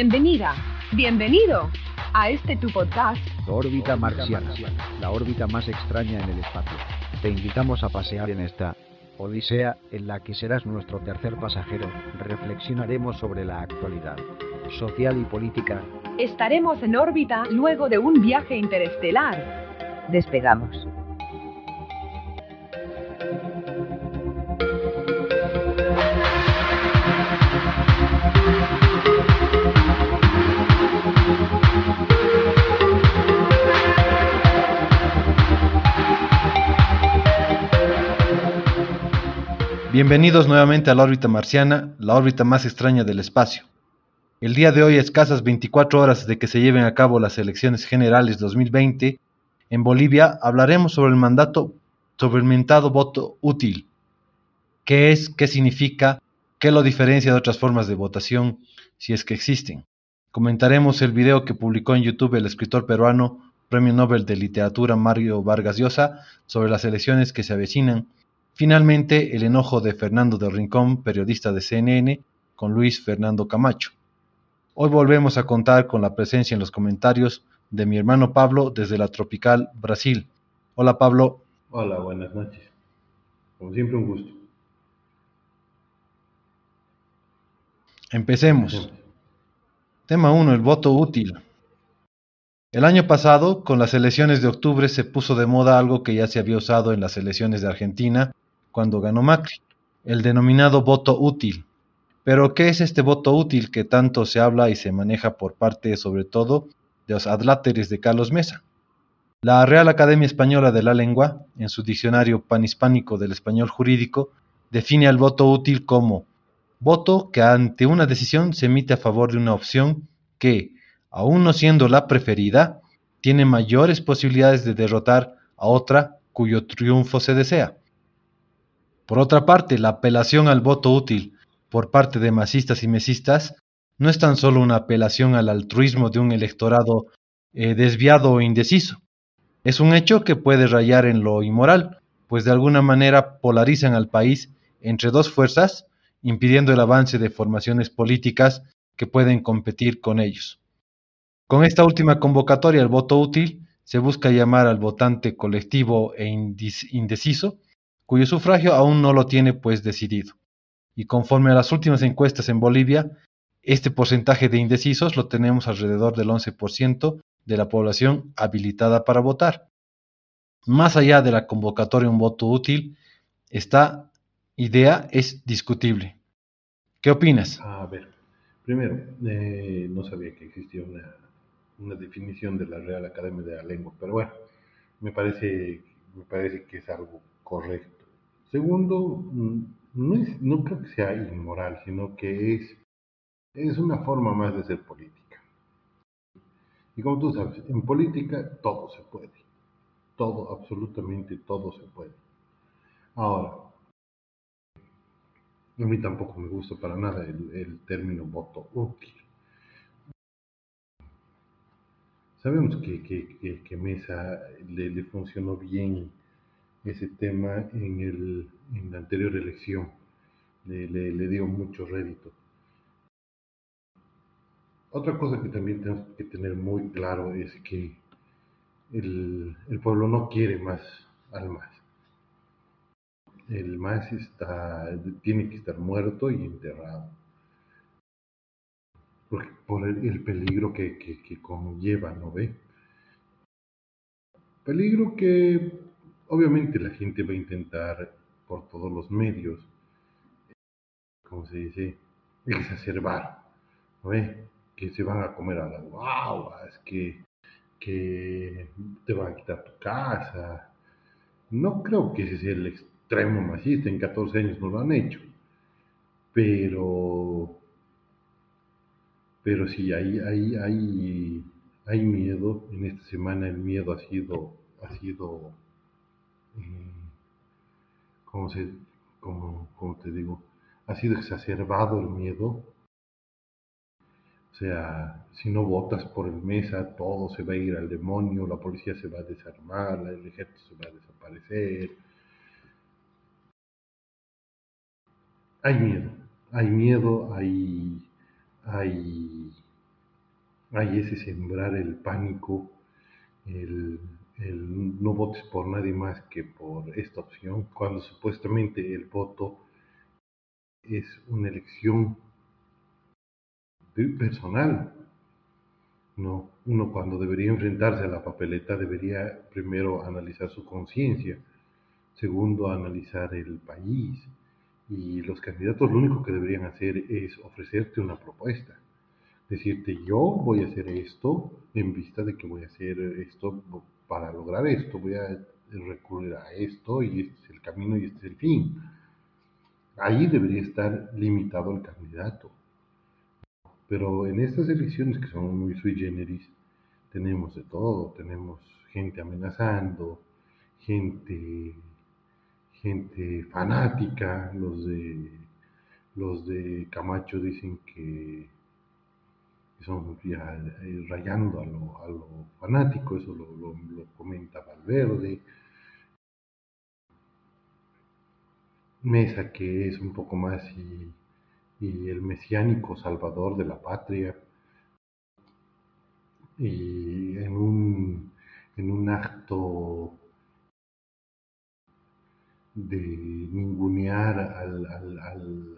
Bienvenida, bienvenido a este tu podcast. Órbita marciana, la órbita más extraña en el espacio. Te invitamos a pasear en esta odisea en la que serás nuestro tercer pasajero. Reflexionaremos sobre la actualidad social y política. Estaremos en órbita luego de un viaje interestelar. Despegamos. Bienvenidos nuevamente a la órbita marciana, la órbita más extraña del espacio. El día de hoy, a escasas 24 horas de que se lleven a cabo las elecciones generales 2020, en Bolivia hablaremos sobre el mandato, sobre el mentado voto útil. ¿Qué es? ¿Qué significa? ¿Qué lo diferencia de otras formas de votación, si es que existen? Comentaremos el video que publicó en YouTube el escritor peruano, Premio Nobel de Literatura Mario Vargas Llosa, sobre las elecciones que se avecinan Finalmente, el enojo de Fernando del Rincón, periodista de CNN, con Luis Fernando Camacho. Hoy volvemos a contar con la presencia en los comentarios de mi hermano Pablo desde la tropical Brasil. Hola Pablo. Hola, buenas noches. Como siempre, un gusto. Empecemos. Tema 1. El voto útil. El año pasado, con las elecciones de octubre, se puso de moda algo que ya se había usado en las elecciones de Argentina cuando ganó Macri, el denominado voto útil. Pero, ¿qué es este voto útil que tanto se habla y se maneja por parte, sobre todo, de los adláteres de Carlos Mesa? La Real Academia Española de la Lengua, en su diccionario panhispánico del español jurídico, define al voto útil como voto que ante una decisión se emite a favor de una opción que, aun no siendo la preferida, tiene mayores posibilidades de derrotar a otra cuyo triunfo se desea. Por otra parte, la apelación al voto útil por parte de masistas y mesistas no es tan solo una apelación al altruismo de un electorado eh, desviado o indeciso. Es un hecho que puede rayar en lo inmoral, pues de alguna manera polarizan al país entre dos fuerzas, impidiendo el avance de formaciones políticas que pueden competir con ellos. Con esta última convocatoria, el voto útil, se busca llamar al votante colectivo e indeciso cuyo sufragio aún no lo tiene pues decidido. Y conforme a las últimas encuestas en Bolivia, este porcentaje de indecisos lo tenemos alrededor del 11% de la población habilitada para votar. Más allá de la convocatoria un voto útil, esta idea es discutible. ¿Qué opinas? A ver, primero, eh, no sabía que existía una, una, definición de la Real Academia de la Lengua, pero bueno, me parece, me parece que es algo correcto. Segundo, mm, no, creo que sea inmoral, sino que es, es una forma más de ser política. Y como tú sabes, en política todo se puede. Todo, absolutamente todo se puede. Ahora, a mí tampoco me gusta para nada el, término voto útil. Sabemos que, que, que, Mesa le funcionó bien ese tema en, el, en la anterior elección. Le, le, dio mucho rédito. Otra cosa que también tenemos que tener muy claro es que el, el pueblo no quiere más al MAS. El MAS está, tiene que estar muerto y enterrado. Porque, por el, el peligro que, que conlleva, ¿no ve? Peligro que Obviamente la gente va a intentar por todos los medios, como se dice, exacerbar, ¿no Que se van a comer a las guaguas, que, que te van a quitar tu casa. No creo que ese sea el extremo machista, en 14 años no lo han hecho, pero pero sí, hay, hay, hay, hay miedo. En esta semana el miedo ha sido, ha sido como, se, como, como te digo, ha sido exacerbado el miedo. O sea, si no votas por el mesa, todo se va a ir al demonio, la policía se va a desarmar, el ejército se va a desaparecer. Hay miedo, hay miedo, hay, hay, hay ese sembrar el pánico, el, el no votes por nadie más que por esta opción, cuando supuestamente el voto es una elección personal. No, uno cuando debería enfrentarse a la papeleta debería primero analizar su conciencia, segundo analizar el país y los candidatos lo único que deberían hacer es ofrecerte una propuesta, decirte yo voy a hacer esto en vista de que voy a hacer esto para lograr esto, voy a recurrir a esto y este es el camino y este es el fin. Ahí debería estar limitado el candidato. Pero en estas elecciones que son muy sui generis, tenemos de todo, tenemos gente amenazando, gente, gente fanática, los de, los de Camacho dicen que son ya eh, rayando a lo, a fanático, eso lo, comenta Valverde. Mesa, que es un poco más y el mesiánico salvador de la patria. Y en un, en un acto de ningunear al,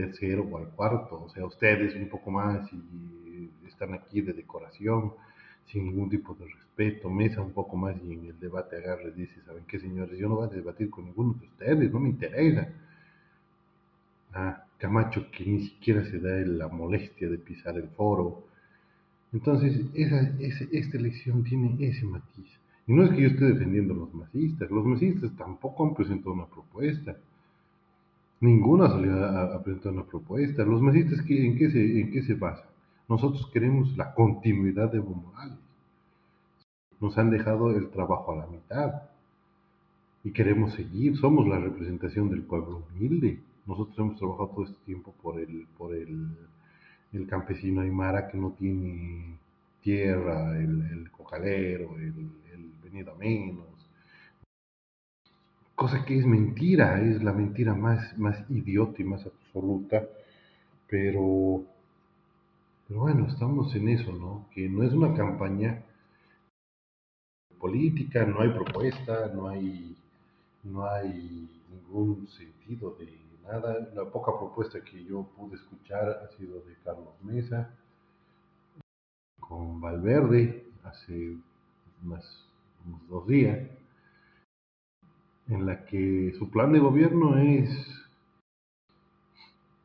tercero o al cuarto, o sea, ustedes un poco más y están aquí de decoración, sin ningún tipo de respeto, mesa un poco más y en el debate agarre y dice, ¿saben qué señores? Yo no voy a debatir con ninguno de ustedes, no me interesa. Ah, Camacho que ni siquiera se da la molestia de pisar el foro. Entonces, esa, esta elección tiene ese matiz. Y no es que yo esté defendiendo a los masistas, los masistas tampoco han presentado una propuesta. Ninguno ha salido a, presentar una propuesta. Los masistas, ¿en qué, se, ¿en qué se basan? Nosotros queremos la continuidad de Evo Morales. Nos han dejado el trabajo a la mitad. Y queremos seguir. Somos la representación del pueblo humilde. Nosotros hemos trabajado todo este tiempo por el, por el, el campesino aymara que no tiene tierra, el, el cocalero, el, el venido a menos. Cosa que es mentira, es la mentira más, más idiota y más absoluta, pero, pero bueno, estamos en eso, ¿no? Que no es una campaña política, no hay propuesta, no hay, no hay ningún sentido de nada. La poca propuesta que yo pude escuchar ha sido de Carlos Mesa con Valverde hace unos dos días, en la que su plan de gobierno es,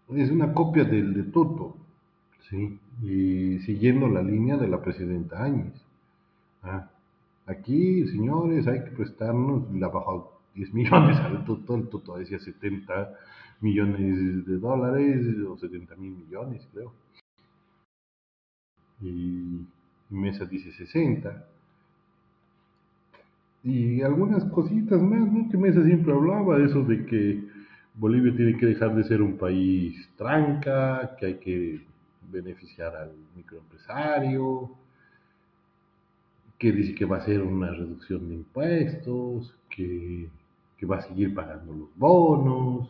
es una copia del de Toto, ¿sí? y siguiendo la línea de la presidenta Áñez. Ah, aquí, señores, hay que prestarnos, la bajó 10 millones al Toto, el Toto decía 70 millones de dólares o 70 mil millones, creo. Y Mesa dice 60. Y algunas cositas más, ¿no? Que Mesa siempre hablaba, eso de que Bolivia tiene que dejar de ser un país tranca, que hay que beneficiar al microempresario, que dice que va a ser una reducción de impuestos, que, que va a seguir pagando los bonos,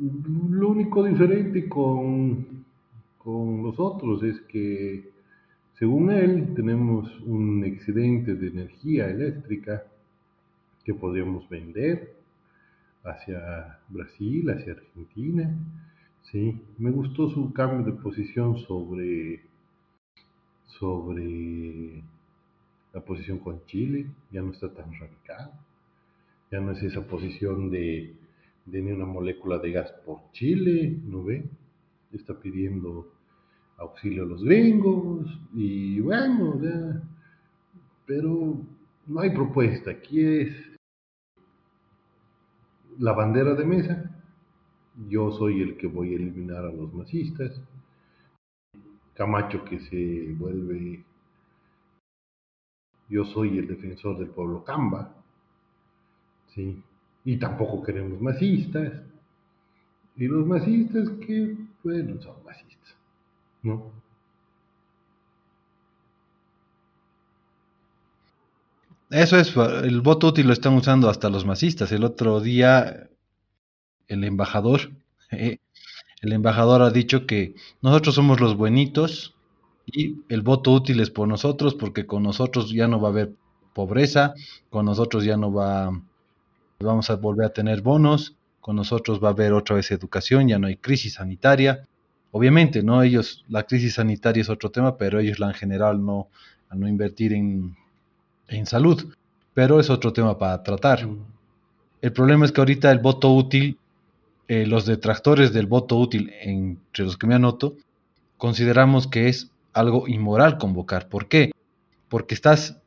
lo único diferente con, con los otros es que, según él, tenemos un excedente de energía eléctrica que podríamos vender hacia Brasil, hacia Argentina. Sí, me gustó su cambio de posición sobre, sobre la posición con Chile, ya no está tan radical, ya no es esa posición de tiene una molécula de gas por Chile, ¿no ve? Está pidiendo auxilio a los gringos y bueno, pero no hay propuesta. Aquí es la bandera de mesa. Yo soy el que voy a eliminar a los masistas. Camacho que se vuelve... Yo soy el defensor del pueblo Camba. Sí, y tampoco queremos masistas. Y los masistas que, bueno, son masistas, ¿no? Eso es, el voto útil lo están usando hasta los masistas. El otro día, el embajador, eh, el embajador ha dicho que nosotros somos los buenitos y el voto útil es por nosotros porque con nosotros ya no va a haber pobreza, con nosotros ya no va, vamos a volver a tener bonos, con nosotros va a haber otra vez educación, ya no hay crisis sanitaria. Obviamente, ¿no? Ellos, la crisis sanitaria es otro tema, pero ellos la han generado no, a no invertir en, en salud. Pero es otro tema para tratar. El problema es que ahorita el voto útil, eh, los detractores del voto útil, entre los que me anoto, consideramos que es algo inmoral convocar. ¿Por qué? Porque estás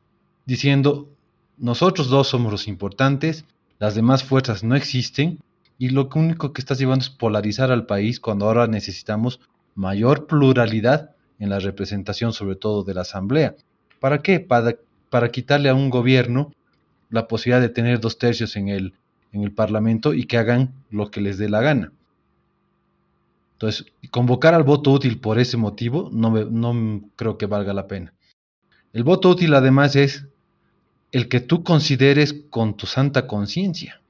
diciendo, nosotros dos somos los importantes, las demás fuerzas no existen, y lo único que estás llevando es polarizar al país cuando ahora necesitamos mayor pluralidad en la representación, sobre todo de la Asamblea. ¿Para qué? Para, quitarle a un gobierno la posibilidad de tener dos tercios en el, en el Parlamento y que hagan lo que les dé la gana. Entonces, convocar al voto útil por ese motivo no, no creo que valga la pena. El voto útil además es el que tú consideres con tu santa conciencia.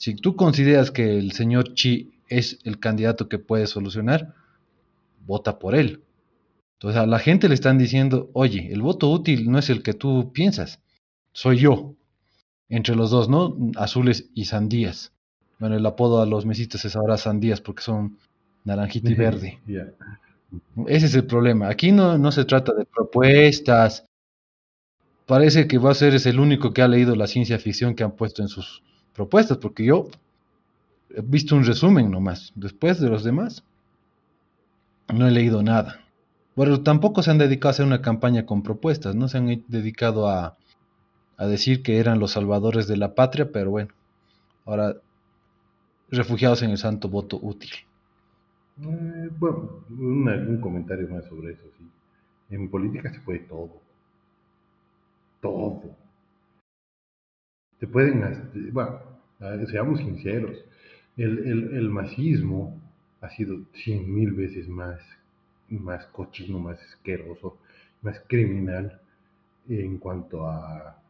Si tú consideras que el señor Chi es el candidato que puede solucionar, vota por él. Entonces a la gente le están diciendo, oye, el voto útil no es el que tú piensas, soy yo. Entre los dos, ¿no? Azules y sandías. Bueno, el apodo a los mesistas es ahora sandías porque son naranjita y verde. Ese es el problema. Aquí no, no se trata de propuestas. Parece que va a ser es el único que ha leído la ciencia ficción que han puesto en sus propuestas, porque yo he visto un resumen nomás. Después de los demás, no he leído nada. Bueno, tampoco se han dedicado a hacer una campaña con propuestas, no se han dedicado a, a decir que eran los salvadores de la patria, pero bueno, ahora refugiados en el santo voto útil. Eh, bueno, un, comentario más sobre eso, sí. En política se puede todo. Todo. Se pueden, bueno, seamos sinceros, el, el, masismo ha sido cien mil veces más, más cochino, más asqueroso, más criminal en cuanto a,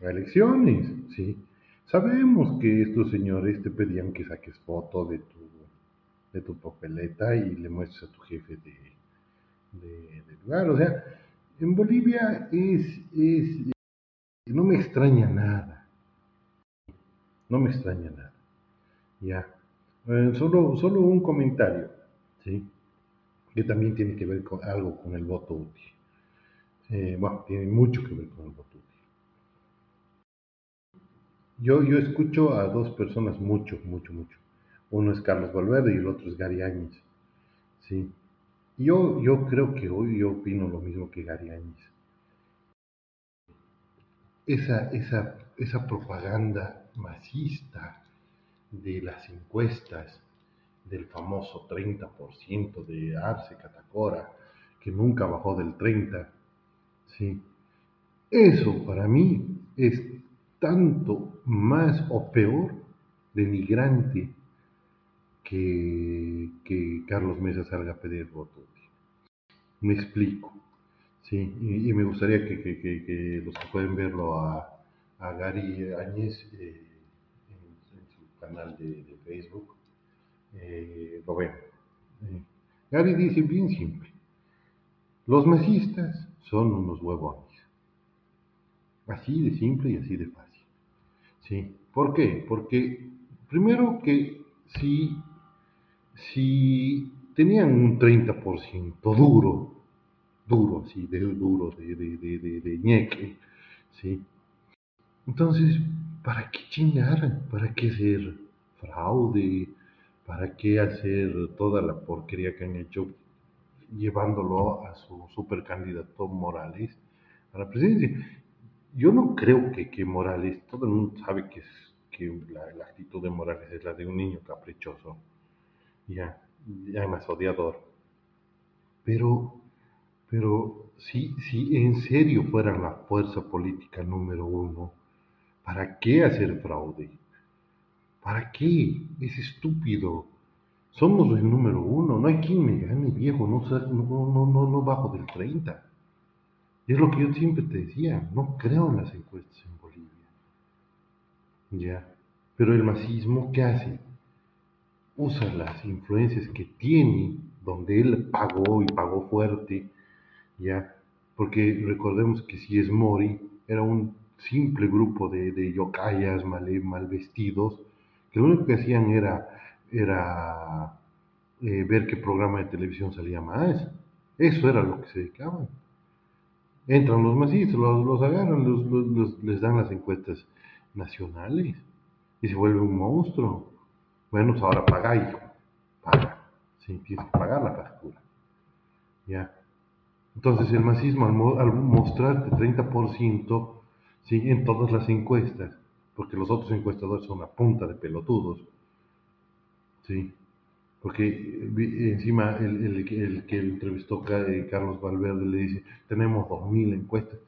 elecciones, ¿sí? Sabemos que estos señores te pedían que saques foto de tu, de tu papeleta y le muestres a tu jefe de, de, lugar. O sea, en Bolivia es, es, no me extraña nada no me extraña nada. Ya. Eh, solo, solo un comentario, ¿sí? Que también tiene que ver con algo con el voto útil. Eh, bueno, tiene mucho que ver con el voto útil. Yo, yo escucho a dos personas mucho, mucho, mucho. Uno es Carlos Valverde y el otro es Gary Áñez. ¿sí? Yo, yo creo que hoy yo opino lo mismo que Gary Áñez. Esa, esa, esa propaganda masista de las encuestas del famoso 30% de Arce Catacora, que nunca bajó del 30%. ¿sí? Eso para mí es tanto más o peor denigrante que, que Carlos Mesa salga a pedir voto. Me explico. Sí, y, me gustaría que, los que pueden verlo a, Gary Áñez eh, canal de, Facebook, eh, lo ven. Eh, Gary dice bien simple, los mesistas son unos huevones. Así de simple y así de fácil. ¿Sí? ¿Por qué? Porque primero que si, si tenían un 30% duro, duro, así, de duro, de, de, de, ñeque, ¿sí? Entonces, ¿para qué chingar? ¿Para qué hacer fraude? ¿Para qué hacer toda la porquería que han hecho llevándolo a su supercandidato Morales a la presidencia? Yo no creo que, que Morales, todo el mundo sabe que, es, que la, actitud de Morales es la de un niño caprichoso, ya, ya más odiador. Pero, pero si, si en serio fuera la fuerza política número uno, ¿Para qué hacer fraude? ¿Para qué? Es estúpido. Somos el número uno. No hay quien me gane, viejo. No, no, no, no, bajo del 30. es lo que yo siempre te decía. No creo en las encuestas en Bolivia. Ya. Pero el masismo, ¿qué hace? usa las influencias que tiene, donde él pagó y pagó fuerte, ya, porque recordemos que si es Mori, era un simple grupo de, de yokayas mal, mal vestidos, que lo único que hacían era, era eh, ver qué programa de televisión salía más. Eso era lo que se dedicaban. Entran los masistas, los, los agarran, los, les dan las encuestas nacionales y se vuelve un monstruo. Bueno, pues ahora paga, hijo. Paga. Sí, tienes que pagar la factura. Ya. Entonces el masismo al, al mostrarte 30% ¿sí? en todas las encuestas, porque los otros encuestadores son una punta de pelotudos, ¿sí? porque eh, encima el, el, el que entrevistó eh, Carlos Valverde le dice, tenemos 2.000 encuestas.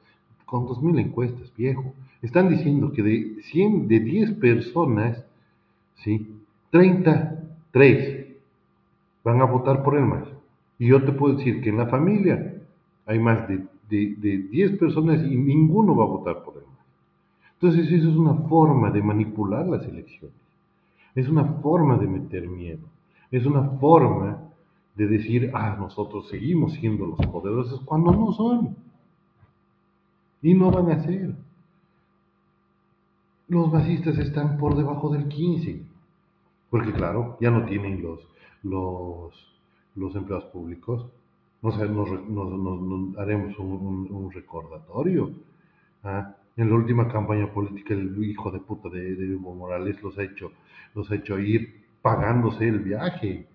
Con 2.000 encuestas, viejo. Están diciendo que de 100, de 10 personas, ¿sí? 33 van a votar por el más. Y yo te puedo decir que en la familia hay más de, de, de 10 personas y ninguno va a votar por más. Entonces eso es una forma de manipular las elecciones. Es una forma de meter miedo. Es una forma de decir, ah, nosotros seguimos siendo los poderosos cuando no son. Y no van a ser. Los basistas están por debajo del 15. Porque claro, ya no tienen los, los, los empleados públicos. Nos, nos, haremos un, recordatorio. ¿ah? En la última campaña política, el hijo de puta de, de Evo Morales los ha hecho, los ha hecho ir pagándose el viaje.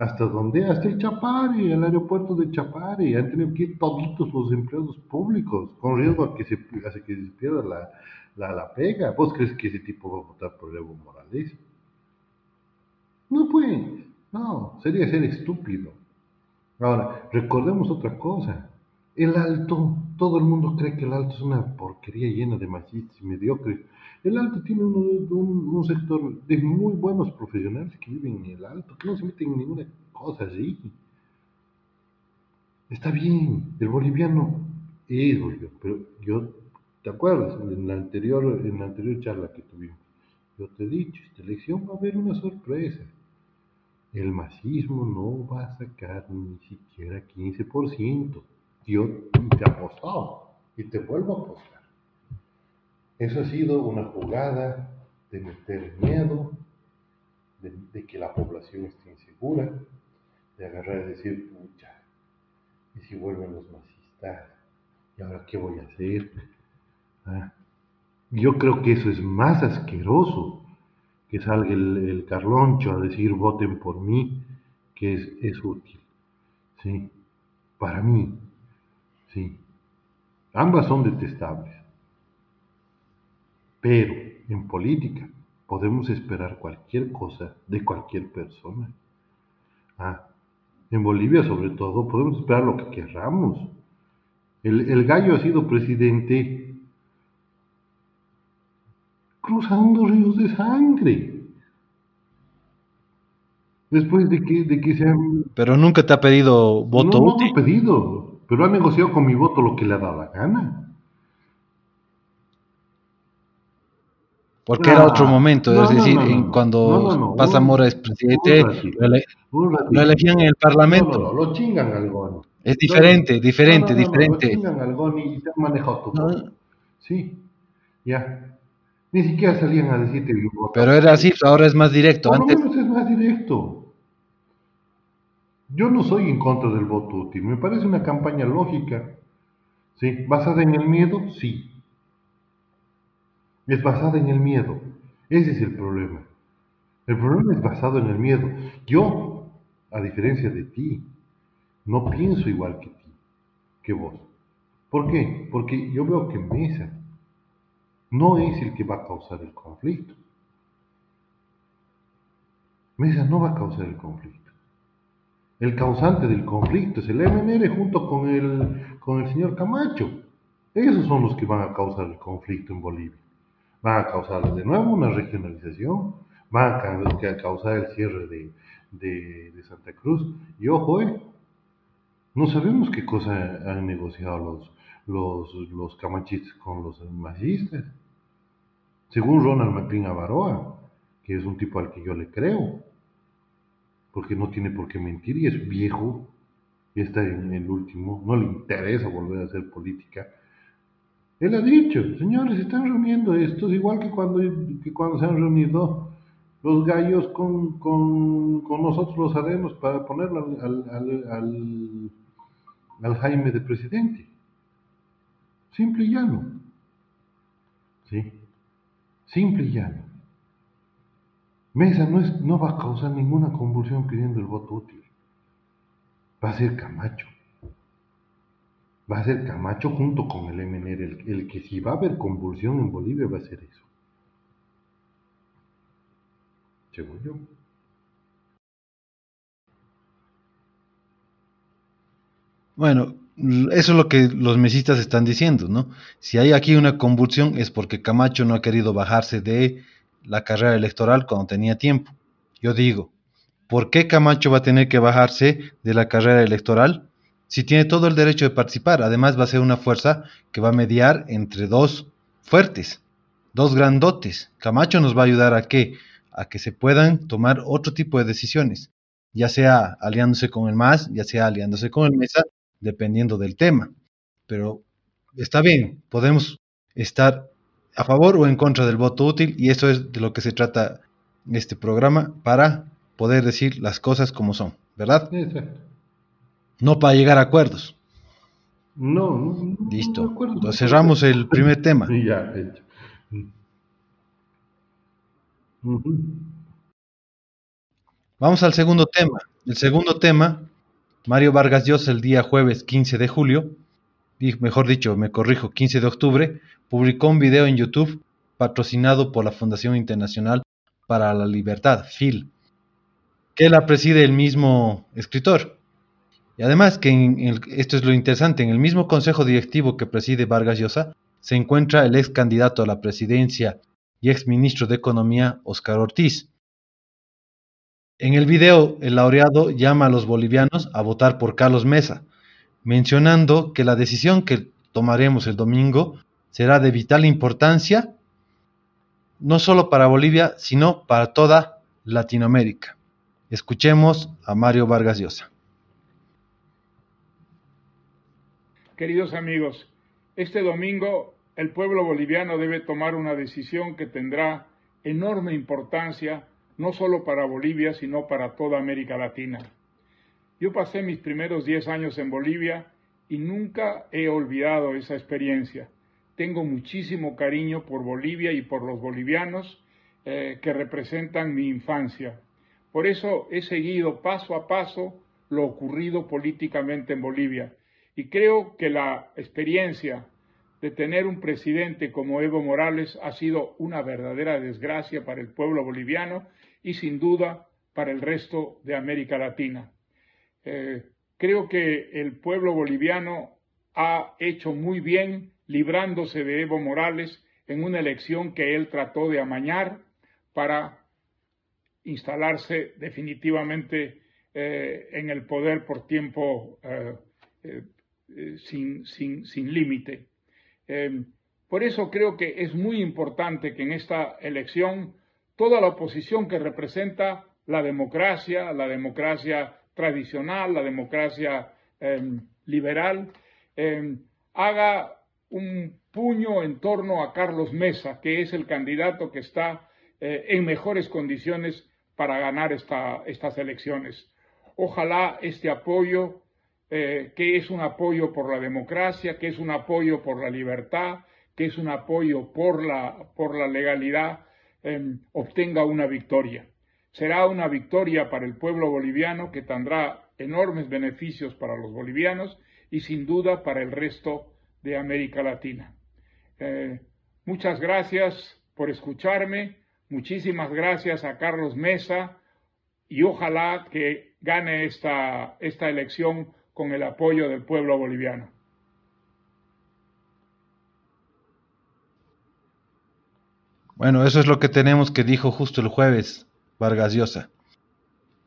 ¿Hasta dónde? Hasta el Chapare, el aeropuerto de Chapare. Han tenido que ir toditos los empleados públicos, con riesgo a que se, a que se pierda la, la, la, pega. ¿Vos crees que ese tipo va a votar por Evo Morales? No pues, no, sería ser estúpido. Ahora, recordemos otra cosa. El alto, todo el mundo cree que el alto es una porquería llena de machistas y mediocres. El Alto tiene un, sector de muy buenos profesionales que viven en el Alto, que no se meten en ninguna cosa así. Está bien, el boliviano es boliviano, pero yo, ¿te acuerdas? En la anterior, en la anterior charla que tuvimos, yo te he dicho, esta elección va a haber una sorpresa. El masismo no va a sacar ni siquiera 15%. Yo te he apostado y te vuelvo a apostar. Eso ha sido una jugada de meter miedo, de, que la población esté insegura, de agarrar y decir, pucha, ¿y si vuelven los masistas? ¿Y ahora qué voy a hacer? Ah, yo creo que eso es más asqueroso que salga el, Carloncho a decir voten por mí, que es, es útil. ¿sí? Para mí, sí. Ambas son detestables. Pero en política podemos esperar cualquier cosa de cualquier persona. Ah, en Bolivia sobre todo podemos esperar lo que querramos. El, gallo ha sido presidente cruzando ríos de sangre. Después de que, de que se han... Pero nunca te ha pedido voto no, No, ha pedido, pero ha negociado con mi voto lo que le ha dado la gana. Porque era otro momento, es decir, cuando pasa Mora es presidente, lo, elegían en el Parlamento. Lo chingan al Goni. Es diferente, diferente, diferente. Lo chingan al Goni y se han manejado. Sí, ya. Ni siquiera salían a decirte. Pero era así, ahora es más directo. Por Antes... lo menos es más directo. Yo no soy en contra del voto útil, me parece una campaña lógica. ¿Sí? ¿Basada en el miedo? Sí es basada en el miedo. Ese es el problema. El problema es basado en el miedo. Yo, a diferencia de ti, no pienso igual que ti, que vos. ¿Por qué? Porque yo veo que Mesa no es el que va a causar el conflicto. Mesa no va a causar el conflicto. El causante del conflicto es el MNR junto con el, con el señor Camacho. Esos son los que van a causar el conflicto en Bolivia van a causar de nuevo una regionalización, van a causar el cierre de, de, Santa Cruz. Y ojo, eh, no sabemos qué cosa han negociado los, los, los camachistas con los masistas. Según Ronald McLean Avaroa, que es un tipo al que yo le creo, porque no tiene por qué mentir y es viejo, y está en el último, no le interesa volver a hacer política. Él ha dicho, señores, se están reuniendo estos, igual que cuando, que cuando se han reunido los gallos con, con, con nosotros los haremos para ponerlo al, al, al, al, Jaime de presidente. Simple y llano. ¿Sí? Simple y llano. Mesa no, es, no va a causar ninguna convulsión pidiendo el voto útil. Va a ser Camacho. Va a ser Camacho junto con el MNR. El, el que si va a haber convulsión en Bolivia va a ser eso. Según yo. Bueno, eso es lo que los mesistas están diciendo, ¿no? Si hay aquí una convulsión es porque Camacho no ha querido bajarse de la carrera electoral cuando tenía tiempo. Yo digo, ¿por qué Camacho va a tener que bajarse de la carrera electoral si tiene todo el derecho de participar? Además va a ser una fuerza que va a mediar entre dos fuertes, dos grandotes. Camacho nos va a ayudar a qué? A que se puedan tomar otro tipo de decisiones, ya sea aliándose con el MAS, ya sea aliándose con el MESA, dependiendo del tema. Pero está bien, podemos estar a favor o en contra del voto útil y eso es de lo que se trata este programa para poder decir las cosas como son, ¿verdad? Exacto. No para llegar a acuerdos. No, no, no Listo. no acuerdo, Entonces cerramos el primer tema. Ya, hecho. Vamos al segundo tema. El segundo tema, Mario Vargas Llosa el día jueves 15 de julio, di- mejor dicho, me corrijo, 15 de octubre, publicó un video en YouTube patrocinado por la Fundación Internacional para la Libertad, FIL, que la preside el mismo escritor. Y además que en esto es lo interesante, en el mismo consejo directivo que preside Vargas Llosa se encuentra el ex candidato a la presidencia y ex ministro de Economía, Óscar Ortiz. En el video, el laureado llama a los bolivianos a votar por Carlos Mesa, mencionando que la decisión que tomaremos el domingo será de vital importancia, no solo para Bolivia, sino para toda Latinoamérica. Escuchemos a Mario Vargas Llosa. Queridos amigos, este domingo el pueblo boliviano debe tomar una decisión que tendrá enorme importancia no solo para Bolivia, sino para toda América Latina. Yo pasé mis primeros 10 años en Bolivia y nunca he olvidado esa experiencia. Tengo muchísimo cariño por Bolivia y por los bolivianos eh, que representan mi infancia. Por eso he seguido paso a paso lo ocurrido políticamente en Bolivia y creo que la experiencia de tener un presidente como Evo Morales ha sido una verdadera desgracia para el pueblo boliviano y sin duda para el resto de América Latina. Eh, creo que el pueblo boliviano ha hecho muy bien librándose de Evo Morales en una elección que él trató de amañar para instalarse definitivamente eh, en el poder por tiempo eh, sin, sin, sin límite. Por eso creo que es muy importante que en esta elección toda la oposición que representa la democracia, la democracia tradicional, la democracia eh, liberal, eh, haga un puño en torno a Carlos Mesa, que es el candidato que está eh, en mejores condiciones para ganar esta, estas elecciones. Ojalá este apoyo eh, que es un apoyo por la democracia, que es un apoyo por la libertad, que es un apoyo por la legalidad, eh, obtenga una victoria. Será una victoria para el pueblo boliviano que tendrá enormes beneficios para los bolivianos y sin duda para el resto de América Latina. Eh, muchas gracias por escucharme, muchísimas gracias a Carlos Mesa y ojalá que gane esta, esta elección con el apoyo del pueblo boliviano. Bueno, eso es lo que tenemos que dijo justo el jueves Vargas Llosa.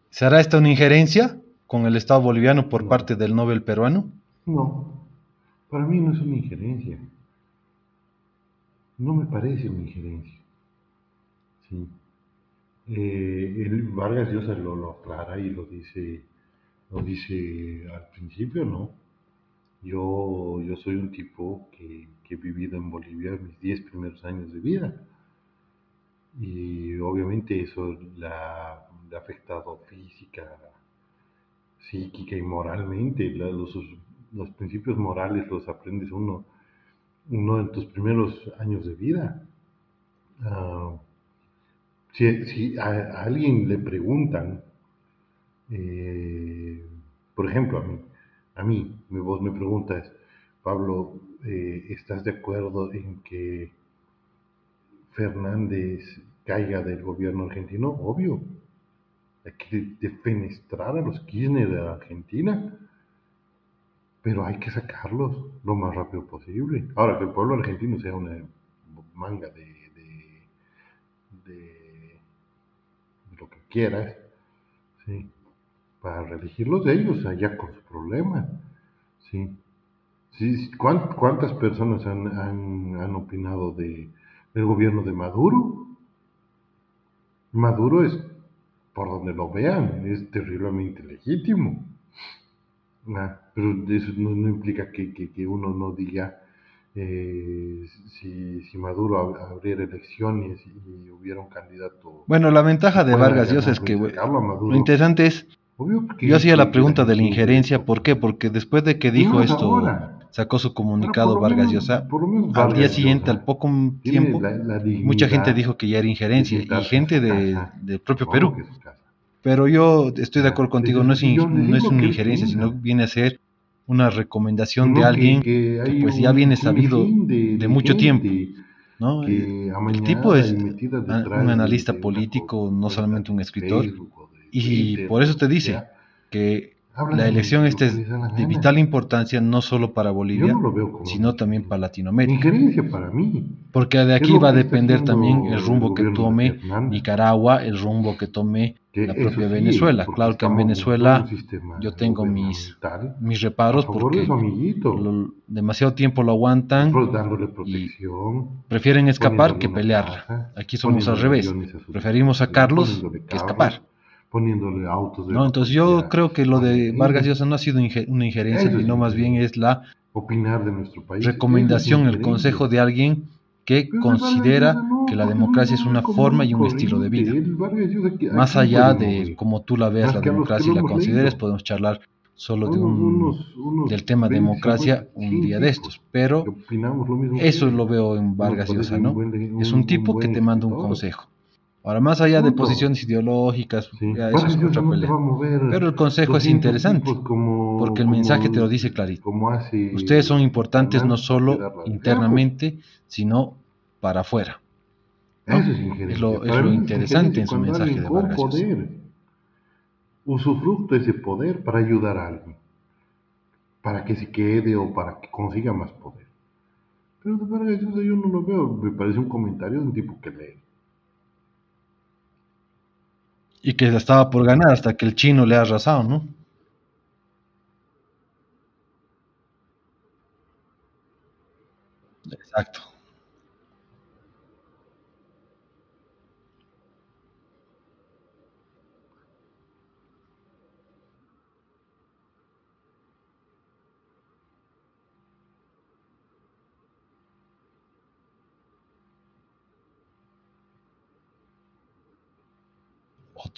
¿Será esta una injerencia con el Estado boliviano por parte del Nobel peruano? No, para mí no es una injerencia. No me parece una injerencia. Sí. Eh, el Vargas Llosa lo, lo aclara y lo dice, lo dice al principio, ¿no? Yo, yo soy un tipo que, que he vivido en Bolivia mis 10 primeros años de vida. Y obviamente eso la, ha afectado física, psíquica y moralmente. La- los, los principios morales los aprendes uno, uno en tus primeros años de vida. Ah, si, si a, alguien le preguntan, eh, por ejemplo, a mí, a mí, me- vos me preguntas, Pablo, eh, ¿estás de acuerdo en que Fernández caiga del gobierno argentino? Obvio. Hay que defenestrar a los Kirchner de Argentina, pero hay que sacarlos lo más rápido posible. Ahora, que el pueblo argentino sea una manga de, de, de, de lo que quieras, ¿sí? para reelegirlos ellos allá con su problema. ¿sí? Sí, ¿cuán- ¿Cuántas personas han, han, han opinado de, del gobierno de Maduro? Maduro es, por donde lo vean, es terriblemente legítimo. Ah, pero eso no, no implica que, que- que uno no diga eh, si, si Maduro ab- abriera elecciones y hubiera un candidato. Bueno, la ventaja de Vargas Llosa ganar, es que Maduro. lo interesante es, Obvio, yo hacía la pregunta de la injerencia, ¿por qué? Porque después de que dijo esto, ahora. Sacó su comunicado Vargas Llosa, al día siguiente, al poco tiempo, la- la mucha gente dignidad dijo que ya era injerencia, y gente de, del propio Perú. que. Pero yo estoy de acuerdo Ah, contigo, sí, no es, in- no es una que injerencia, sino viene a ser una recomendación de que- alguien que hay pues ya viene sabido de mucho tiempo, ¿no? que el tipo es un analista político, no solamente un escritor, y por eso te que dice que la elección esta es de vital importancia no solo para Bolivia, no sino también para Latinoamérica. para mí. Porque de aquí va a depender también el rumbo que tome. Nicaragua, el rumbo que tome Que la propia sí, Venezuela. Claro que en Venezuela yo tengo mis, mis reparos porque lo- demasiado tiempo lo aguantan, prefieren escapar que pelearla. casa, Aquí somos al revés. Preferimos sacarlos que escapar. Poniéndole autos de ¿no? Entonces yo creo que lo de protegidos. Vargas Llosa no ha sido una injerencia, Eso sino más bien es la Opinar de nuestro país. recomendación, el consejo de alguien que Pero considera no, que la democracia es una forma y un estilo de vida. Más ¿a quién allá de cómo tú la veas la democracia y la consideres, podemos charlar solo de Unos- un, unos- unos del tema 20, democracia 50 un día de estos. Pero lo eso lo veo en Vargas Llosa, un ¿no? Es un- tipo un que te manda un consejo. Ahora, más allá de Punto. posiciones ideológicas, Sí. ya eso es Llosa otra pelea. Pero el consejo es 200 interesante, como- porque el como- mensaje te lo dice clarito. como hace Ustedes son importantes no solo internamente, sino para afuera. ¿no? Eso es. Es lo- es lo interesante en su mensaje de Vargas poder usufructo ese poder para ayudar a alguien, para que se quede o para que consiga más poder. Pero de Vargas yo no lo veo, me parece un comentario de un tipo que lee. Y que estaba por ganar hasta que el chino le ha arrasado, ¿no? Exacto.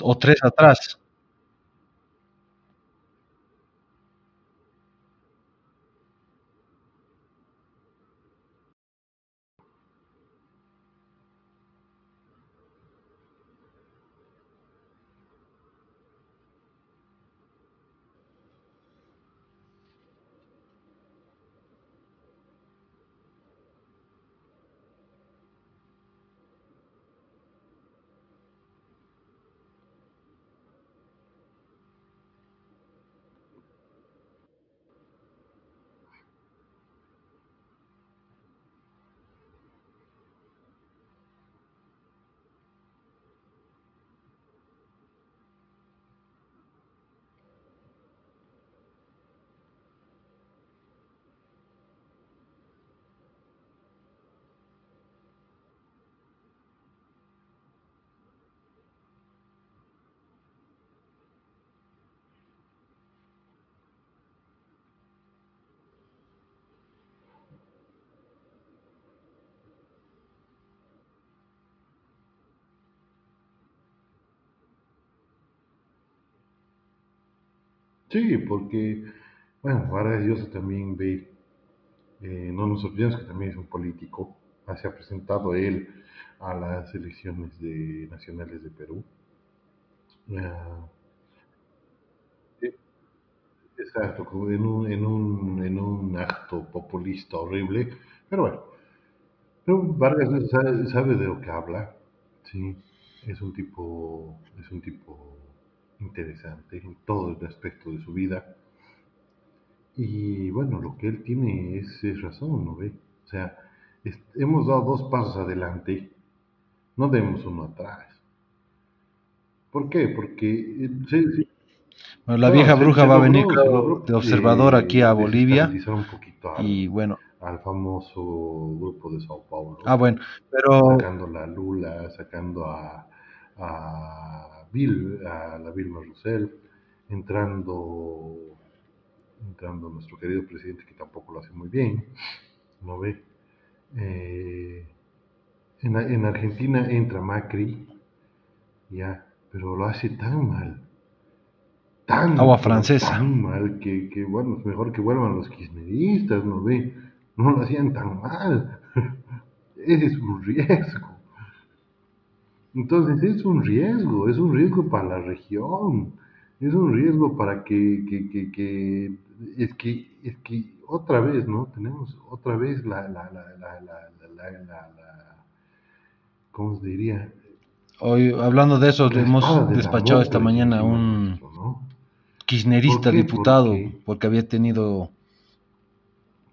O, tres atrás. Sí, porque, bueno, Vargas Llosa también ve, eh, no nos olvidemos que también es un político, se ha presentado él a las elecciones de, nacionales de Perú. Ah, eh, exacto, en un, en, un, en un acto populista horrible, pero bueno, pero Vargas sabe, sabe de lo que habla, sí, es un tipo, es un tipo interesante en todo el aspecto de su vida. Y bueno, lo que él tiene es, es razón, ¿no ve? O sea, es- hemos dado dos pasos adelante, no demos uno atrás. ¿Por qué? Porque eh, sí, sí, Bueno, la no, vieja bruja se va a venir de observador aquí a Bolivia un poquito al, y bueno, al famoso grupo de Sao Paulo. ah bueno, pero sacando a Lula, sacando a, a Bill, a la Vilma Roussel, entrando, entrando nuestro querido presidente que tampoco lo hace muy bien, ¿no ve? Eh, en, en Argentina entra Macri, ya, pero lo hace tan mal, tan, Agua francesa. tan mal que, que, bueno, es mejor que vuelvan los kirchneristas, ¿no ve? No lo hacían tan mal. Ese es un riesgo. Entonces es un riesgo, es un riesgo para la región, es un riesgo para que, que, que, que- es que, es que otra vez, ¿no? Tenemos otra vez la, la, la, la, la, la, ¿cómo se diría? hoy hablando de eso, hemos de despachado esta mañana a un ¿no? kirchnerista diputado Porque- porque había tenido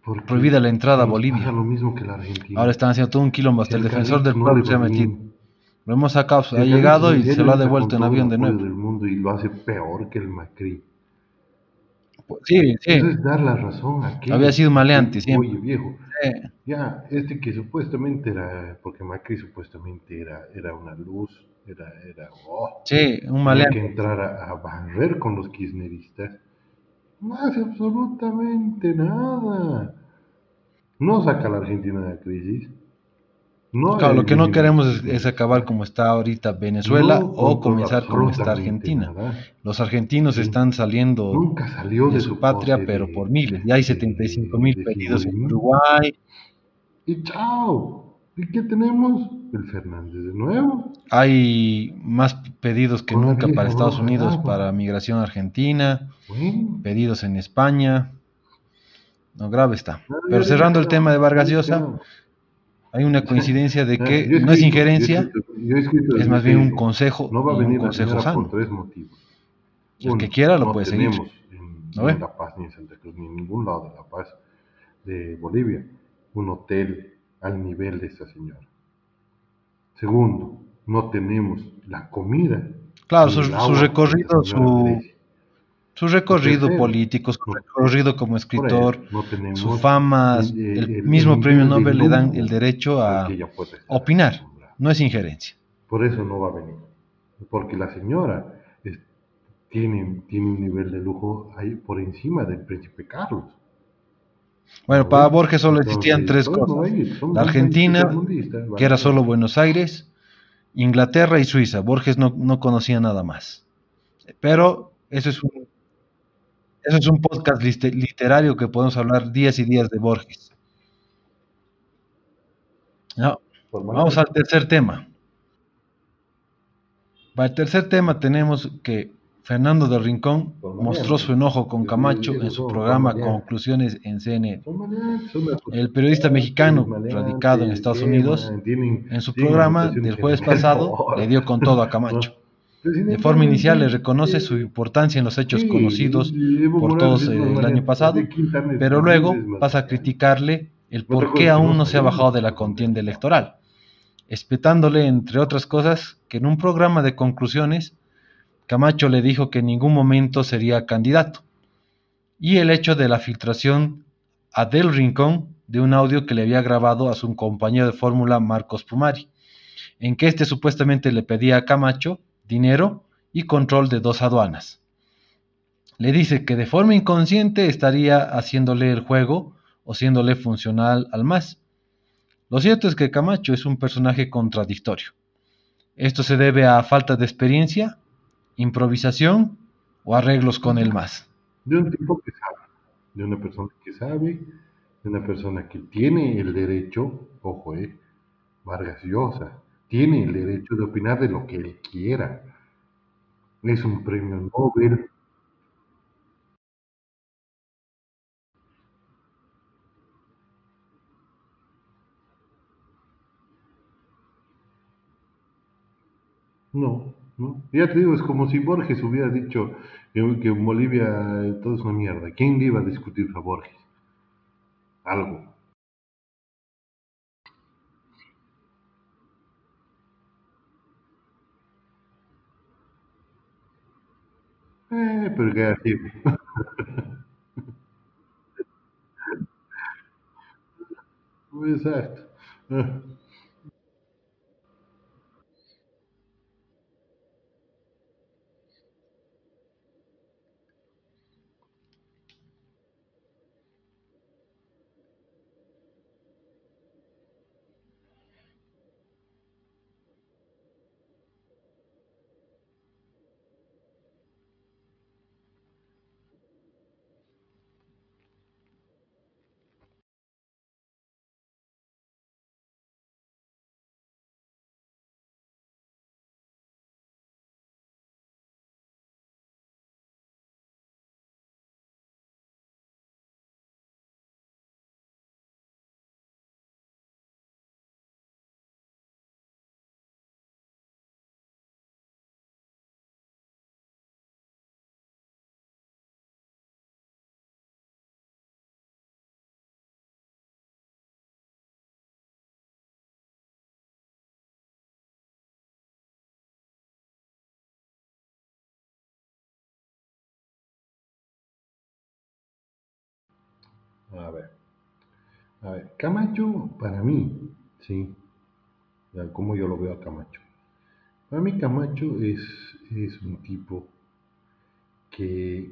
Porque prohibida la entrada a Bolivia. pasa lo mismo que la Argentina. Ahora están haciendo todo un quilombo, hasta Si el defensor del pueblo se ha metido. Lo hemos sacado, ha llegado y se lo ha devuelto en avión de nuevo. del mundo y lo hace peor que el Macri. Sí, sí, Eso es dar la razón a aquellos Había sido maleante que, siempre. Oye, viejo, sí. ya, este que supuestamente era, porque Macri supuestamente era, era una luz, era, era, oh, Sí, un tenía que maleante. entrar a, a barrer con los kirchneristas. No hace absolutamente nada. No saca a la Argentina de la crisis. No Claro, lo que no elimina queremos es, es acabar como está ahorita Venezuela No o comenzar como está Argentina. nada. Los argentinos Sí. están saliendo Nunca salió de de su patria, pose pero de- por miles. Ya hay de- 75 mil de pedidos en. Uruguay, Y chao. ¿Y qué tenemos? El Fernández de nuevo. hay más pedidos que nunca para Estados Unidos para migración argentina, Bueno. pedidos en España. No, grave está. Pero cerrando el tema de Vargas Llosa. Hay una coincidencia de Ah, que no es injerencia, yo escrito- yo es más bien un consejo No va a un venir consejo sano. por tres motivos. El que quiera lo no puede seguir. en, ¿No en La Paz, ni en Santa Cruz, ni en ningún lado de La Paz, de Bolivia, un hotel al nivel de esta señora. Segundo, no tenemos la comida. Claro, su- recorrido, su-. Su recorrido político, su recorrido como escritor, no su fama, el- el- el el mismo premio Nobel le dan el derecho a opinar, no es injerencia. Por eso no va a venir. Porque la señora es- tiene, tiene un nivel de lujo ahí por encima del príncipe Carlos. Bueno, ¿No para? Borges solo existían tres cosas. La Argentina, que era solo Buenos Aires, Inglaterra y Suiza. Borges no, no conocía nada más. Pero eso es un, eso es un podcast literario que podemos hablar días y días de Borges. No, Vamos al tercer tema. Para el tercer tema tenemos que Fernando del Rincón mostró su enojo con Camacho en su programa. Conclusiones en CNN. El periodista mexicano radicado en Estados Unidos, En su programa del jueves pasado le dio con todo a Camacho. De forma inicial le reconoce sí, su importancia en los hechos conocidos por todos eh, el año pasado, pero luego pasa a criticarle el por qué aún no se ha bajado de la contienda electoral, espetándole, entre otras cosas, que en un programa de conclusiones, Camacho le dijo que en ningún momento sería candidato, y el hecho de la filtración a Del Rincón de un audio que le había grabado a su compañero de fórmula Marcos Pumari, en que éste supuestamente le pedía a Camacho dinero y control de dos aduanas. Le dice que de forma inconsciente estaría haciéndole el juego o siéndole funcional al más. Lo cierto es que Camacho es un personaje contradictorio. Esto se debe a falta de experiencia, improvisación o arreglos con el más. De un tipo que sabe, de una persona que sabe, de una persona que tiene el derecho, ojo, eh, Vargas Llosa, tiene el derecho de opinar de lo que él quiera. Es un premio Nobel. No, no. Ya te digo, es como si Borges hubiera dicho que, que en Bolivia eh, todo es una mierda. ¿Quién le iba a discutir a Borges? Algo. Eh, pero que así. A ver. A ver, Camacho, para mí, sí, como yo lo veo a Camacho. Para mí Camacho es, es un tipo que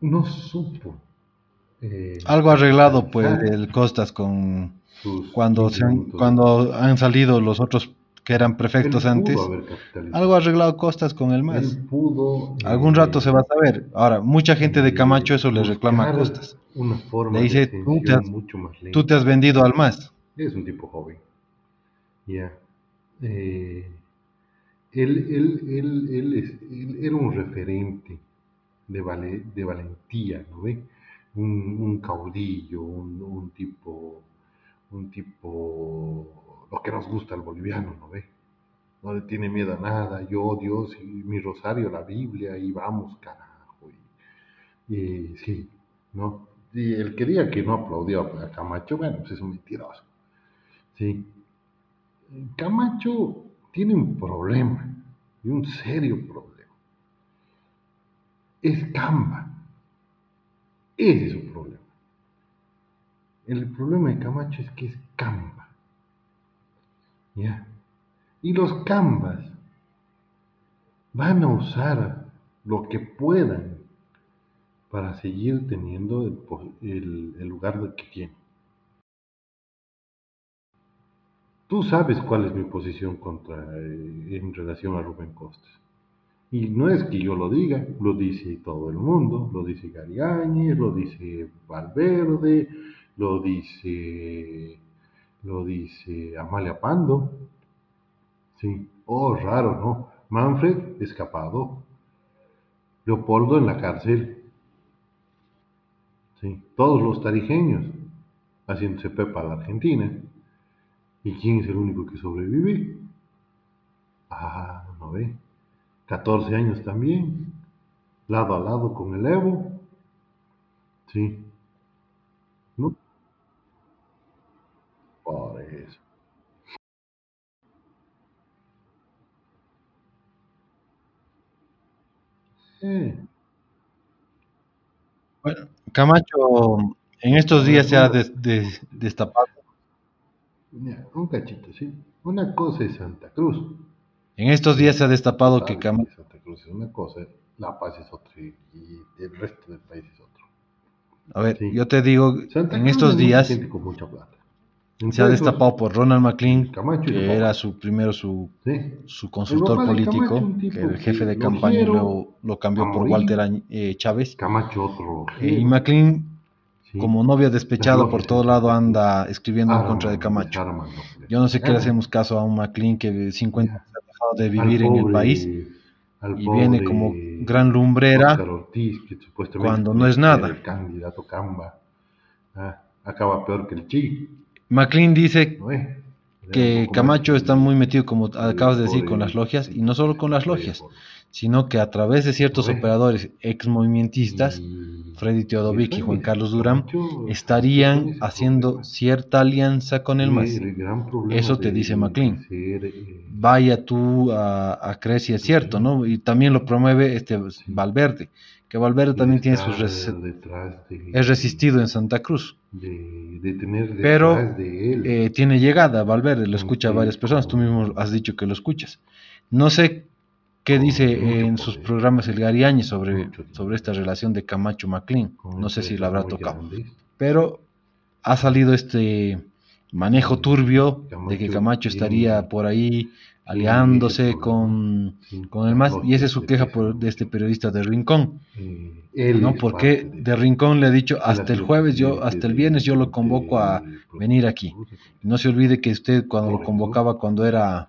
no supo eh, Algo arreglado pues el Costas con sus cuando se han, cuando han salido los otros que eran prefectos antes. Algo arreglado Costas con el MAS. Eh, Algún rato se va a saber. Ahora, mucha gente de eh, Camacho eso le reclama a Costas. Una forma Le dice, de tú te has- mucho más. Tú te has vendido al MAS. Es un tipo joven. Ya. Eh, él, él, él, él, es- él era un referente de, vale- de valentía, ¿no ve? Un, un caudillo, un, un tipo, un tipo, lo que nos gusta al boliviano, ¿no ve? No le tiene miedo a nada, yo, Dios, y mi rosario, la Biblia, y vamos, carajo. Y, sí, ¿no? Y el que diga que no aplaudió a Camacho, bueno, pues es un mentiroso. Sí. Camacho tiene un problema, y un serio problema. Es Camba. Ese es su problema. El problema de Camacho es que es Camba. ¿Ya? Y los Cambas van a usar lo que puedan para seguir teniendo el, lugar que tienen. Tú sabes cuál es mi posición contra, eh, en relación a Rubén Costas. Y no es que yo lo diga, lo dice todo el mundo, lo dice Gary Áñez, lo dice Valverde, lo dice, lo dice Amalia Pando. Sí, oh, raro, ¿no? Manfred escapado, Leopoldo en la cárcel. Sí, todos los tarijeños haciéndose pepa a la Argentina. ¿Y quién es el único que sobrevive? Ah, no ve. 14 años también. Lado a lado con el Evo. Sí. ¿No? Por eso. Eh, Bueno, Camacho en estos días se ha des- des- destapado. mira, un cachito, ¿sí? Una cosa es Santa Cruz. En estos días se ha destapado que Camacho. Santa Cruz es una cosa, La Paz es otra y el resto del país es otro. A ver, Sí. yo te digo, Santa en Cruz estos días, gente con mucha plata. Se ha destapado por Ronald McLean, Camacho que era su primero su, Sí. su consultor político, Camacho, un tipo que era el jefe de campaña y luego lo cambió por. Walter eh, Chávez. Camacho otro. Eh, y McLean, Sí. como novia despechado por todo lado, anda escribiendo en contra de Camacho. no, Yo no sé qué le hacemos caso a un McLean que 50 años ha dejado de vivir en el país y viene como gran lumbrera Ortiz, cuando no es nada. El candidato Camba. Ah, acaba peor que el Chi. McLean dice que Camacho está muy metido, como acabas de decir, con las logias, y no solo con las logias, sino que a través de ciertos operadores ex movimientistas, y- Freddy Teodovic y Juan Carlos Durán, estarían haciendo cierta alianza con el MAS. Eso te dice McLean. eh, Vaya tú a, a creer si es cierto, ¿no? Y también lo promueve este Valverde, que Valverde también tiene sus... res- de- es resistido en Santa Cruz. de, de tener Pero, detrás de él Eh, tiene llegada, Valverde, lo escucha a varias personas, tú mismo has dicho que lo escuchas. No sé qué dice en sus poder. programas el Gariáñez sobre, sobre esta relación de Camacho-Maclean. con No sé si lo empresas habrá tocado. Pero ha salido este manejo turbio de que Camacho estaría por ahí aliándose con, con el MAS. Y esa es su de queja por, de este periodista de Rincón. Eh, ¿no? Porque de Rincón le ha dicho hasta ha el jueves, yo, hasta el viernes yo lo de- convoco a venir aquí. No se olvide que usted cuando lo convocaba cuando era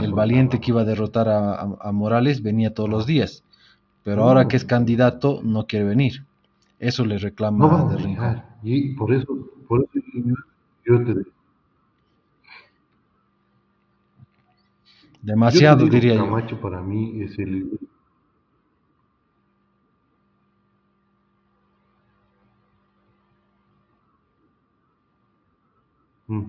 el valiente que iba a derrotar a, a- a Morales venía todos los días. Pero ahora que es candidato no quiere venir. Eso le reclama No de Rincón. Y por eso, por eso yo te, Demasiado digo, diría yo. Camacho para mí es el Mm.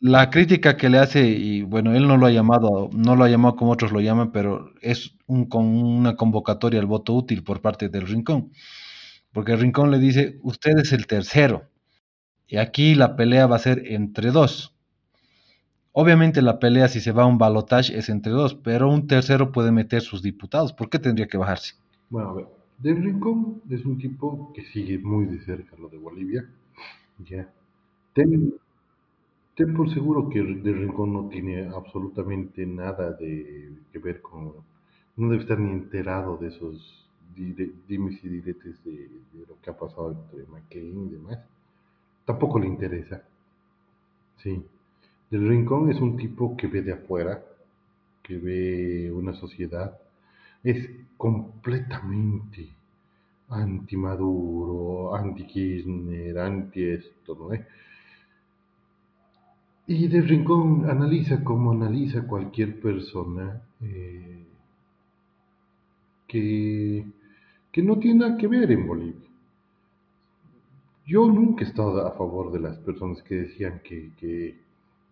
La crítica que le hace, y bueno, él no lo ha llamado, no lo ha llamado como otros lo llaman, pero es un, con una convocatoria al voto útil por parte del Rincón. Porque el Rincón le dice, usted es el tercero. Y aquí la pelea va a ser entre dos. Obviamente la pelea si se va a un balotaje es entre dos, pero un tercero puede meter sus diputados. ¿Por qué tendría que bajarse? Bueno, a ver, Del Rincón es un tipo que sigue muy de cerca lo de Bolivia. Ya. Ten, ten por seguro que Del Rincón no tiene absolutamente nada de que ver con. No debe estar ni enterado de esos dire- dimes y diretes de, de lo que ha pasado entre McCain y demás. Tampoco le interesa. Sí. Del Rincón es un tipo que ve de afuera, que ve una sociedad, es completamente anti-Maduro, anti-Kirchner, anti-esto, ¿no es? Y Del Rincón analiza como analiza cualquier persona eh, que, que no tiene nada que ver en Bolivia. Yo nunca he estado a favor de las personas que decían que, que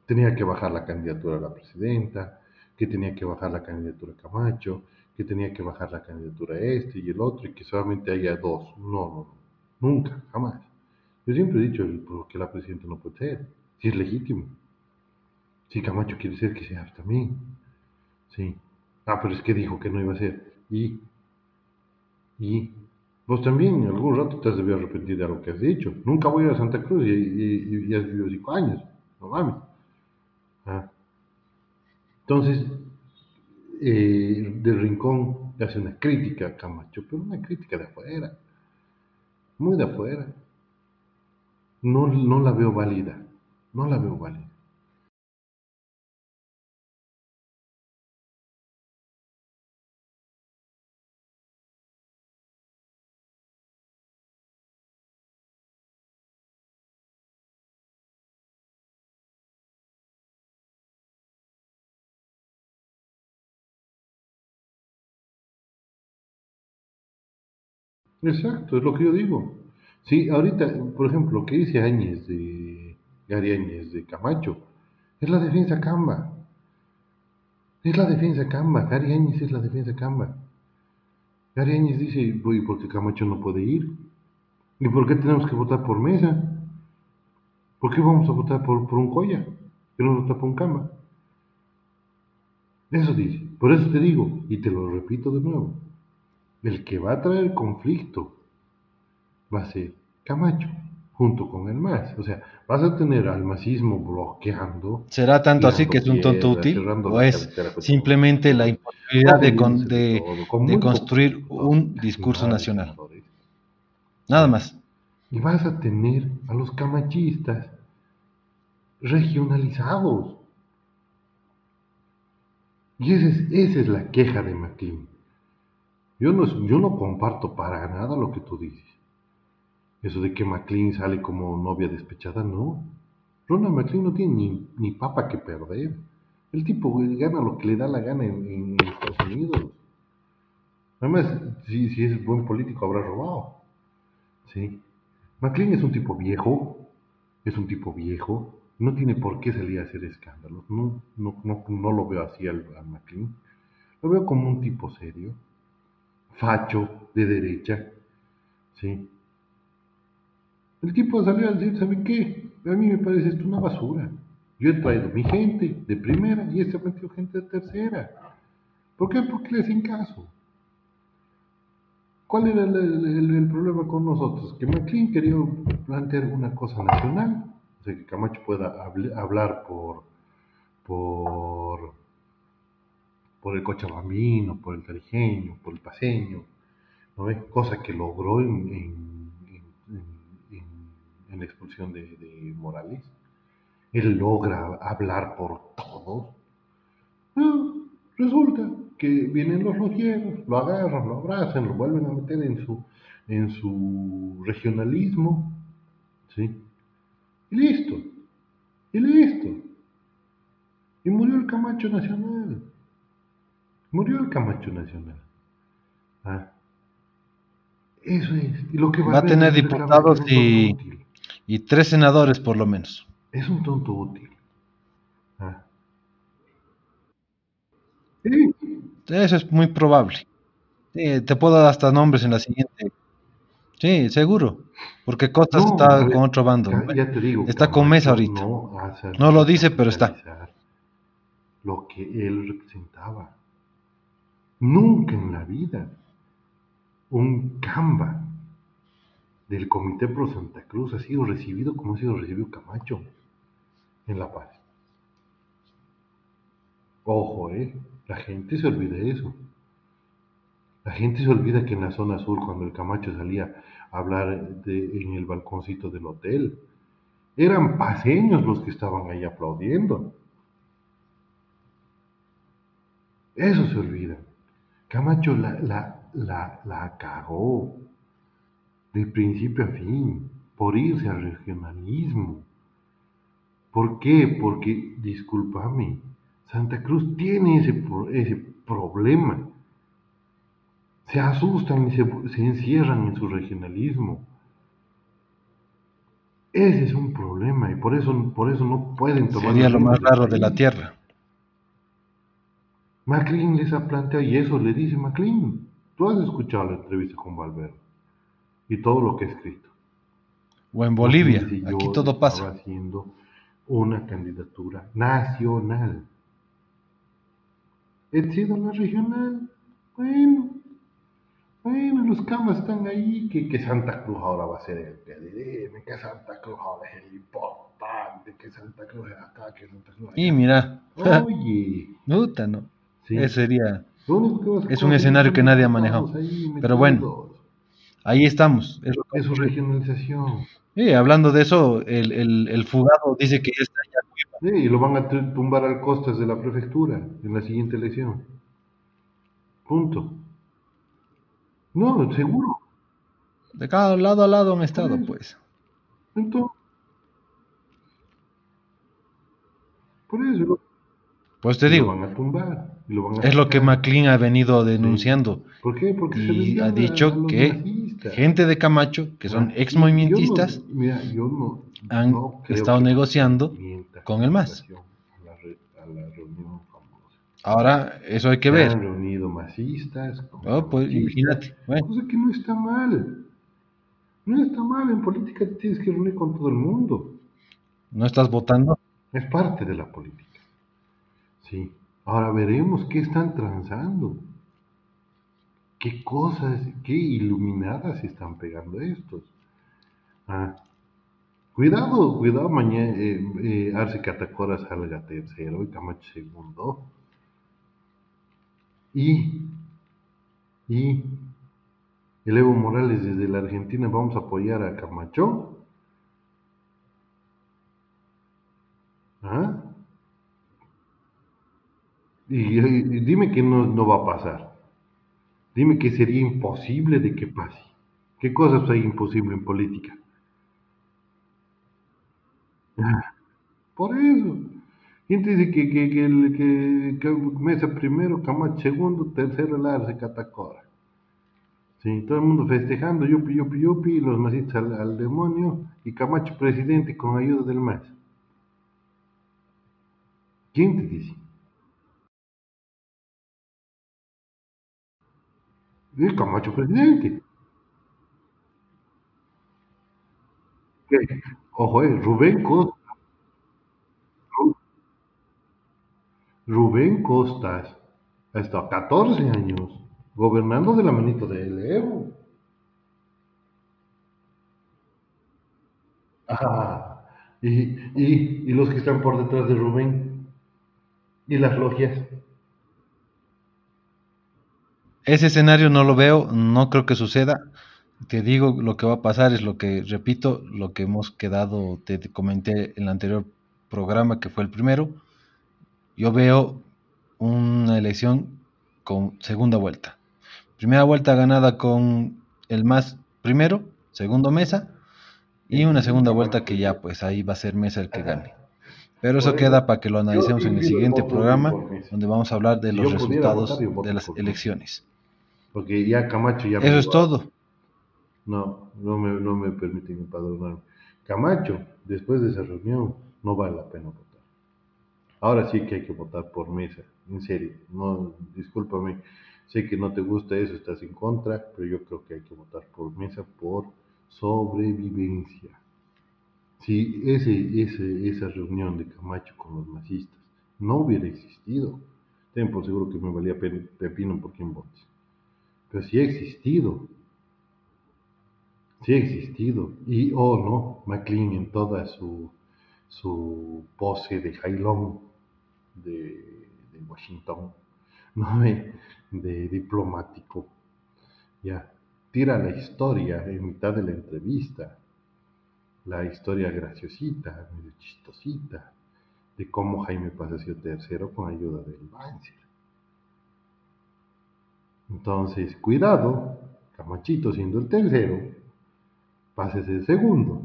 tenía que bajar la candidatura a la presidenta, que tenía que bajar la candidatura a Camacho, que tenía que bajar la candidatura a este y el otro, y que solamente haya dos. No, no. Nunca, jamás. Yo siempre he dicho qué la presidenta no puede ser, si es legítimo. Si Camacho quiere ser, que sea también. Sí. Ah, pero es que dijo que no iba a ser. Y, y Vos también algún rato te has debido arrepentir de algo que has dicho. Nunca voy a Santa Cruz y, has vivido cinco años. No mames. Ah. Entonces, eh, del Rincón hace una crítica a Camacho, pero una crítica de afuera. Muy de afuera. No, no la veo válida. No la veo válida. Exacto, es lo que yo digo. Sí, ahorita, por ejemplo, lo que dice Áñez de Gary Áñez de Camacho, es la defensa Camba. Es la defensa Camba, Gary Áñez es la defensa Camba. Gary Áñez dice, ¿y por qué Camacho no puede ir? ¿Y por qué tenemos que votar por mesa? ¿Por qué vamos a votar por, por un? Que no vota por un Camba. Eso dice. Por eso te digo, y te lo repito de nuevo, el que va a traer conflicto va a ser Camacho, junto con el MAS. O sea, vas a tener al masismo bloqueando. ¿Será tanto así que es un tonto útil? ¿O es simplemente la imposibilidad de, de, construir un discurso nacional? Nada más. Y vas a tener a los camachistas regionalizados. Y esa es, esa es la queja de McLean. Yo no, yo no comparto para nada lo que tú dices. Eso de que McLean sale como novia despechada, no. Ronald McLean no tiene ni, ni papa que perder. El tipo gana lo que le da la gana en, Estados Unidos. Además, si, si, es buen político, habrá robado. ¿Sí? McLean es un tipo viejo, es un tipo viejo, no tiene por qué salir a hacer escándalos. No, no, no, lo veo así al, al McLean. Lo veo como un tipo serio facho de derecha, ¿sí? El tipo salió a decir, ¿saben qué? A mí me parece esto una basura. Yo he traído mi gente de primera y este ha metido gente de tercera. ¿Por qué? Porque le hacen caso. ¿Cuál era el, problema con nosotros? Que McLean quería plantear una cosa nacional, o sea, que Camacho pueda hablar por, por por el cochabambino, por el tarijeño, por el paseño, ¿no cosa que logró en, la expulsión de, Morales. Él logra hablar por todos. Ah, resulta que vienen los logieros, lo agarran, lo abrazan, lo vuelven a meter en su, en su regionalismo, ¿sí? Y listo, y listo. Y murió el Camacho Nacional. Murió el Camacho Nacional. Ah. Eso es. Y lo que va, a tener diputados y, y, tres senadores por lo menos. Es un tonto útil. Ah. Sí. Eso es muy probable. te puedo dar hasta nombres en la siguiente. Sí, seguro. Porque Costas está con otro bando. Ya, te digo, está con Mesa ahorita. no lo dice, pero está. Lo que él representaba. Nunca en la vida un Camba del Comité Pro Santa Cruz ha sido recibido como ha sido recibido Camacho en La Paz. Ojo, ¿eh? La gente se olvida de eso. La gente se olvida que en la zona sur, cuando el Camacho salía a hablar en el balconcito del hotel, eran paseños los que estaban ahí aplaudiendo. Eso se olvida. Camacho la, la, la, la cagó de principio a fin por irse al regionalismo. ¿Por qué? Porque, discúlpame, Santa Cruz tiene ese, ese problema. Se asustan y se, se, encierran en su regionalismo. Ese es un problema y por eso, por eso no pueden tomar... Sería lo más raro de la tierra. McLean les ha planteado, y eso le dice McLean, tú has escuchado la entrevista con Valverde y todo lo que ha escrito. O en Bolivia, aquí todo pasa. haciendo una candidatura nacional. He sido la regional. Bueno, Bueno, los camas están ahí, que, que Santa Cruz ahora va a ser el PDM, que Santa Cruz ahora es el importante, que Santa Cruz es acá, que Santa Cruz es Y allá. mira, Oye, puta, no. Sí. Ese sería. Es un escenario que nadie ha manejado. Pero bueno. Ahí estamos. Es es regionalización. Sí, hablando de eso, el, el, el fugado dice que ya está ya. Sí, y lo van a tu- tumbar al costas de la prefectura en la siguiente elección. Punto. No, seguro. De cada lado a lado han estado, pues. Entonces, por eso Pues te lo digo, van a tumbar. y lo van a es lo que. McLean ha venido denunciando. ¿Por qué? Porque Y ha dicho que gente de Camacho, que son Ah, ex no- mira, yo no, han no estado negociando con el MAS. relación A la, re- a la reunión famosa. ahora eso hay que ver. Han reunido masistas. Oh, pues imagínate. Bueno, Cosa que no está mal. No está mal. En política te tienes que reunir con todo el mundo. no estás votando. Es parte de la política. Sí. Ahora veremos qué están transando. Qué cosas, qué iluminadas están pegando estos. Ah. Cuidado, cuidado, mañana eh, eh, Arce Catacora salga tercero y Camacho segundo. Y, y el Evo Morales desde la Argentina vamos a apoyar a Camacho. ¿Ah? Y, dime que no, no va a pasar. Dime que sería imposible de que pase. ¿Qué cosas hay imposible en política? Por eso. ¿Quién te dice que, que, que, que- Mesa primero, Camacho segundo, tercero, el Arce Catacora? Sí, todo el mundo festejando, yupi, yupi, yupi, los masistas al, al demonio y Camacho presidente con ayuda del MAS. ¿Quién te dice? Es Camacho presidente. Ojo, eh, Rubén Costa. Ru- Rubén Costas ha estado 14 años gobernando de la manito de Evo. Y, y, y los que están por detrás de Rubén y las logias. Ese escenario no lo veo, no creo que suceda. Te digo, lo que va a pasar es lo que, repito, lo que hemos quedado, te, te comenté en el anterior programa, que fue el primero. Yo veo una elección con segunda vuelta. Primera vuelta ganada con el más primero, segundo Mesa, y una segunda vuelta que ya, pues ahí va a ser Mesa el que gane. Pero eso queda para que lo analicemos en el siguiente programa, donde vamos a hablar de los resultados de las elecciones. Porque ya Camacho ya me Eso es todo. No, no me, no me permiten empadronarme. Camacho, después de esa reunión, no vale la pena votar. Ahora sí que hay que votar por mesa, en serio. No, discúlpame, sé que no te gusta eso, estás en contra, pero yo creo que hay que votar por mesa por sobrevivencia. Si ese, ese, esa reunión de Camacho con los masistas no hubiera existido, ten por seguro que me valía pe- pepino por quien votes. Pero si ha existido, sí ha existido. Y, oh no, McLean en toda su, su pose de jailón de, de Washington, ¿no? de, de diplomático, ya, tira la historia en mitad de la entrevista, la historia graciosita, medio chistosita, de cómo Jaime Palacio tercero con ayuda del Banzer. Entonces, cuidado, Camachito siendo el tercero, pase a ser segundo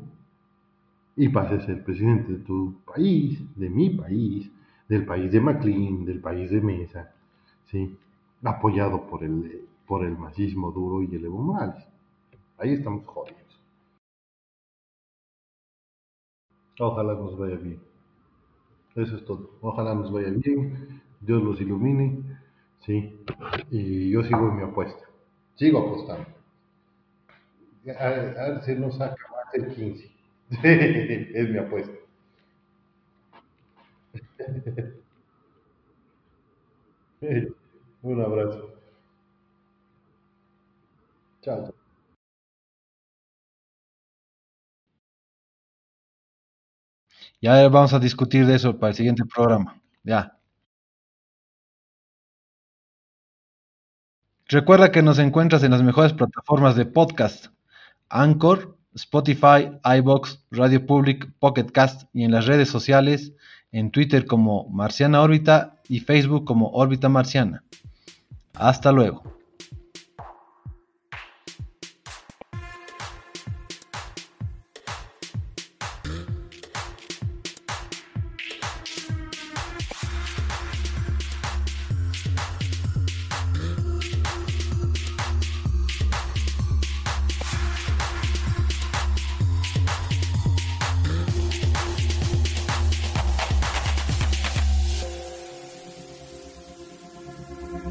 y pase a ser presidente de tu país, de mi país, del país de McLean, del país de Mesa, ¿sí? apoyado por el, por el duro y el Evo Morales. Ahí estamos jodidos. Ojalá nos vaya bien. Eso es todo. Ojalá nos vaya bien. Dios los ilumine. Sí. Y yo sigo en mi apuesta. Sigo apostando. A, ver si nos saca más el 15. es mi apuesta. Un abrazo. Chao. Ya vamos a discutir de eso para el siguiente programa. Ya. Recuerda que nos encuentras en las mejores plataformas de podcast: Anchor, Spotify, iBox, Radio Public, Pocket Cast y en las redes sociales, en Twitter como Marciana Órbita y Facebook como Órbita Marciana. Hasta luego.